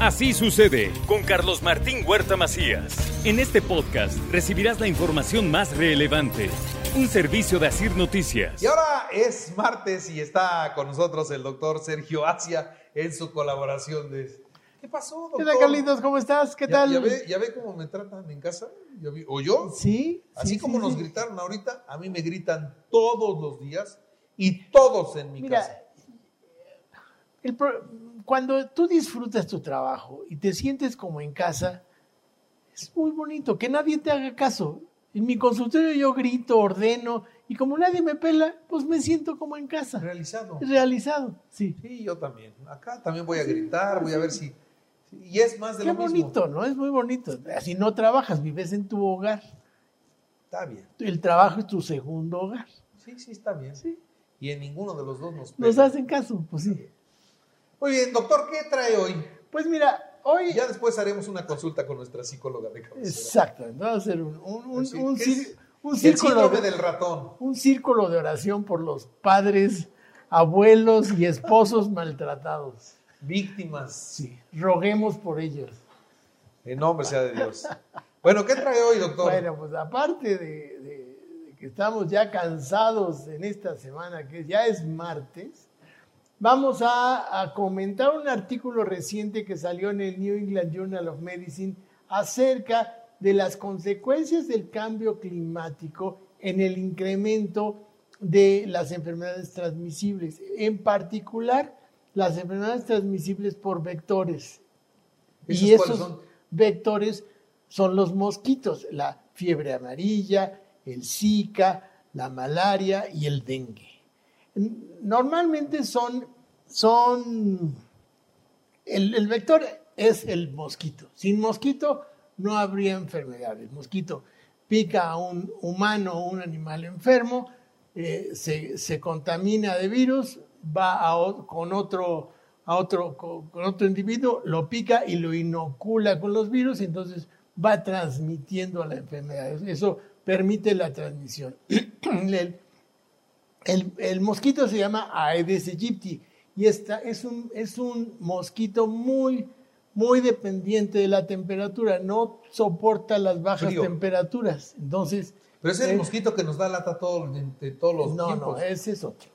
Así sucede con Carlos Martín Huerta Macías. En este podcast recibirás la información más relevante. Un servicio de Asir Noticias. Y ahora es martes y está con nosotros el doctor Sergio Asia en su colaboración de... ¿Qué pasó, doctor? ¿Qué tal, Carlitos? ¿Cómo estás? ¿Qué ¿Ya, tal? ya ve, ya ve cómo me tratan en casa? ¿Ya vi- ¿O yo? Sí. Así sí, como sí, nos sí. gritaron ahorita, a mí me gritan todos los días y todos en mi Mira, casa. El pro- cuando tú disfrutas tu trabajo y te sientes como en casa, es muy bonito que nadie te haga caso. En mi consultorio yo grito, ordeno y como nadie me pela, pues me siento como en casa. Realizado. Realizado, sí. Sí, yo también. Acá también voy a gritar, voy a ver si... Y es más de Qué lo mismo. bonito, ¿no? Es muy bonito. Así no trabajas, vives en tu hogar. Está bien. El trabajo es tu segundo hogar. Sí, sí, está bien. Sí. Y en ninguno de los dos nos Nos pega. hacen caso, pues sí. Muy bien, doctor, ¿qué trae hoy? Pues mira, hoy... Ya después haremos una consulta con nuestra psicóloga de cabecera. Exacto, vamos a hacer un, un, un, un ¿qué cir- un círculo de, del ratón. un círculo de oración por los padres, abuelos y esposos maltratados. Víctimas. Sí, roguemos por ellos. En nombre sea de Dios. Bueno, ¿qué trae hoy, doctor? Bueno, pues aparte de, de- de que estamos ya cansados en esta semana, que ya es martes, vamos a, a comentar un artículo reciente que salió en el New England Journal of Medicine acerca de las consecuencias del cambio climático en el incremento de las enfermedades transmisibles, en particular las enfermedades transmisibles por vectores. ¿Esos y esos son? vectores son los mosquitos, la fiebre amarilla, el Zika, la malaria y el dengue. Normalmente son, son el, el vector es el mosquito. Sin mosquito no habría enfermedad. El mosquito pica a un humano o un animal enfermo, eh, se, se contamina de virus, va con otro, a otro, con, otro individuo, lo pica y lo inocula con los virus, entonces va transmitiendo a la enfermedad. Eso permite la transmisión. el, el mosquito se llama Aedes aegypti y esta es un, es un mosquito muy, muy dependiente de la temperatura, no soporta las bajas Frío. temperaturas. Entonces, Pero ese es el mosquito que nos da lata todo, de todos los no, tiempos. no, ese es otro.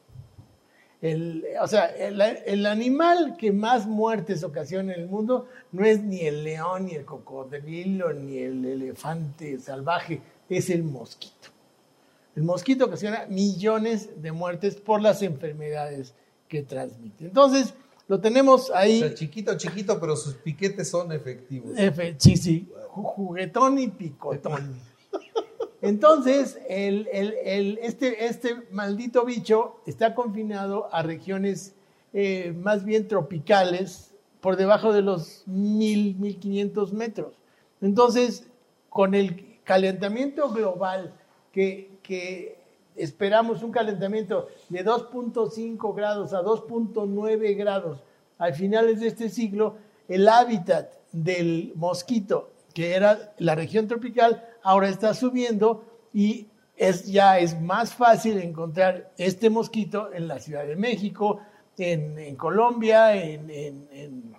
El, o sea, el, el animal que más muertes ocasiona en el mundo no es ni el león, ni el cocodrilo, ni el elefante salvaje, es el mosquito. El mosquito ocasiona millones de muertes por las enfermedades que transmite. Entonces, lo tenemos O ahí, sea, chiquito, chiquito, pero sus piquetes son efectivos. F- sí, sí, ju- juguetón y picotón. Entonces, el- el- el- este, este maldito bicho está confinado a regiones eh, más bien tropicales, por debajo de los 1000, 1500 metros. Entonces, con el calentamiento global, que, esperamos un calentamiento de 2.5 grados a 2.9 grados al finales de este siglo, el hábitat del mosquito, que era la región tropical, ahora está subiendo y es, ya es más fácil encontrar este mosquito en la Ciudad de México, en, Colombia, en, en- en-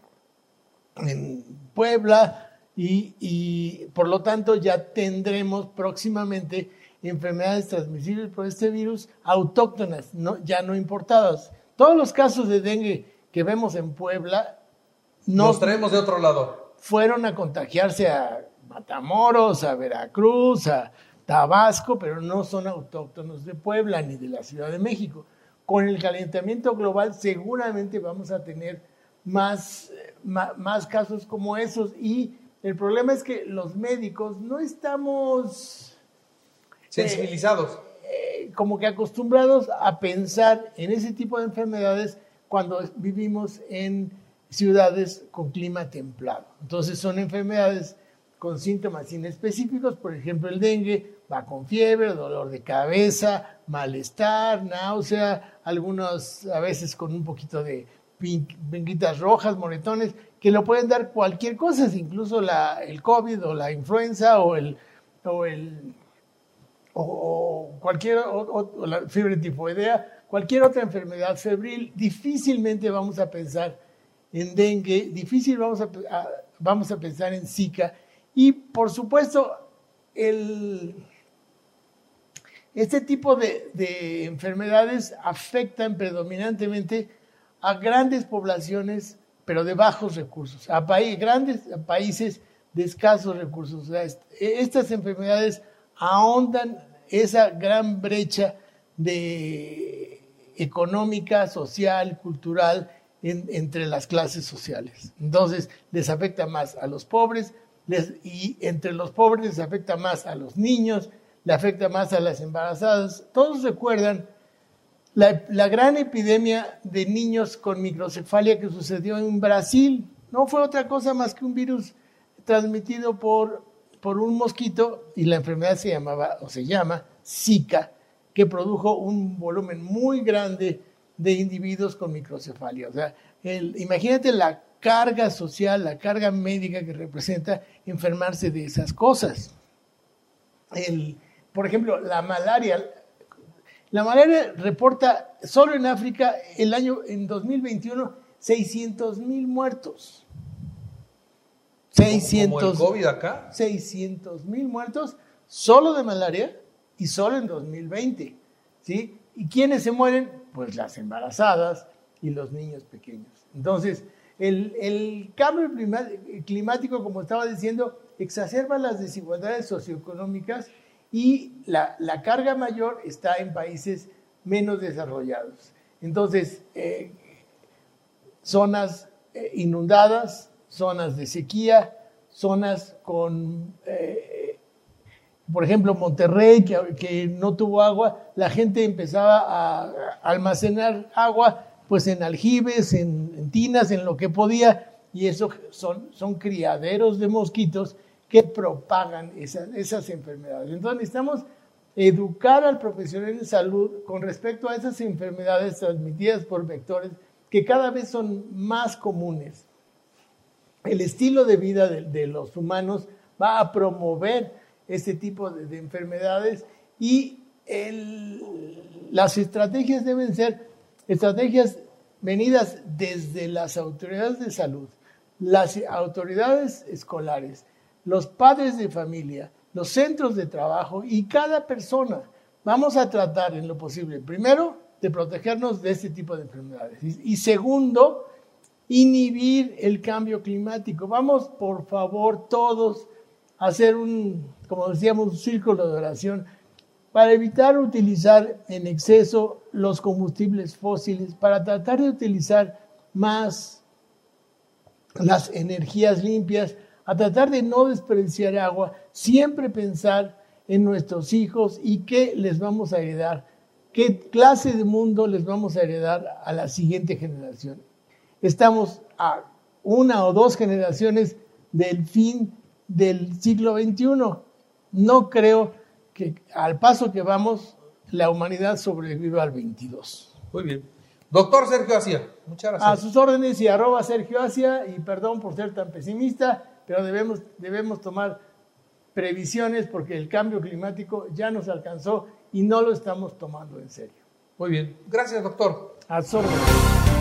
en Puebla, y, y por lo tanto ya tendremos próximamente enfermedades transmisibles por este virus autóctonas, no, ya no importadas. Todos los casos de dengue que vemos en Puebla no Nos traemos de otro lado. fueron a contagiarse a Matamoros, a Veracruz, a Tabasco, pero no son autóctonos de Puebla ni de la Ciudad de México. Con el calentamiento global seguramente vamos a tener más, eh, más, casos como esos y el problema es que los médicos no estamos Sensibilizados. eh, como que acostumbrados a pensar en ese tipo de enfermedades cuando vivimos en ciudades con clima templado. Entonces son enfermedades con síntomas inespecíficos, por ejemplo el dengue va con fiebre, dolor de cabeza, malestar, náusea, algunos a veces con un poquito de pin- pinguitas rojas, moretones, que lo pueden dar cualquier cosa, incluso la, el COVID o la influenza o el, o el o, cualquier o, la fiebre tifoidea, cualquier otra enfermedad febril, difícilmente vamos a pensar en dengue, difícil vamos a, vamos a pensar en Zika. Y por supuesto, el, este tipo de, de enfermedades afectan predominantemente a grandes poblaciones, pero de bajos recursos, a grandes países de escasos recursos. estas enfermedades ahondan esa gran brecha de económica, social, cultural entre las clases sociales. Entonces, les afecta más a los pobres y entre los pobres les afecta más a los niños, le afecta más a las embarazadas. Todos recuerdan la, la, gran epidemia de niños con microcefalia que sucedió en Brasil. No fue otra cosa más que un virus transmitido por, por un mosquito y la enfermedad se llamaba o se llama Zika, que produjo un volumen muy grande de individuos con microcefalia. O sea, imagínate la carga social, la carga médica que representa enfermarse de esas cosas. El, por ejemplo, la malaria. La malaria reporta solo en África el año en 2021 600 mil muertos. 600, COVID acá? 600 mil muertos solo de malaria y solo en 2020. ¿sí? ¿Y quiénes se mueren? Pues las embarazadas y los niños pequeños. Entonces, el, el cambio climático, como estaba diciendo, exacerba las desigualdades socioeconómicas y la, la carga mayor está en países menos desarrollados. Entonces, eh, zonas eh, inundadas, zonas de sequía, zonas con, eh, por ejemplo, Monterrey, que, no tuvo agua, la gente empezaba a almacenar agua pues en aljibes, en, tinas, en lo que podía, y eso son, son criaderos de mosquitos que propagan esas, esas enfermedades. Entonces necesitamos educar al profesional de salud con respecto a esas enfermedades transmitidas por vectores que cada vez son más comunes el estilo de vida de, los humanos va a promover este tipo de, enfermedades y las estrategias deben ser estrategias venidas desde las autoridades de salud, las autoridades escolares, los padres de familia, los centros de trabajo y cada persona. Vamos a tratar en lo posible, primero, de protegernos de este tipo de enfermedades y segundo, inhibir el cambio climático. Vamos, por favor, todos a hacer un, como decíamos, un círculo de oración para evitar utilizar en exceso los combustibles fósiles, para tratar de utilizar más las energías limpias, a tratar de no desperdiciar agua, siempre pensar en nuestros hijos y qué les vamos a heredar, qué clase de mundo les vamos a heredar a la siguiente generación estamos a una o dos generaciones del fin del siglo XXI. No creo que al paso que vamos, la humanidad sobreviva al 22. Muy bien. Doctor Sergio Asia, muchas gracias. A sus órdenes y arroba Sergio Asia, y perdón por ser tan pesimista, pero debemos, debemos tomar previsiones porque el cambio climático ya nos alcanzó y no lo estamos tomando en serio. Muy bien. Gracias, doctor. A sus órdenes.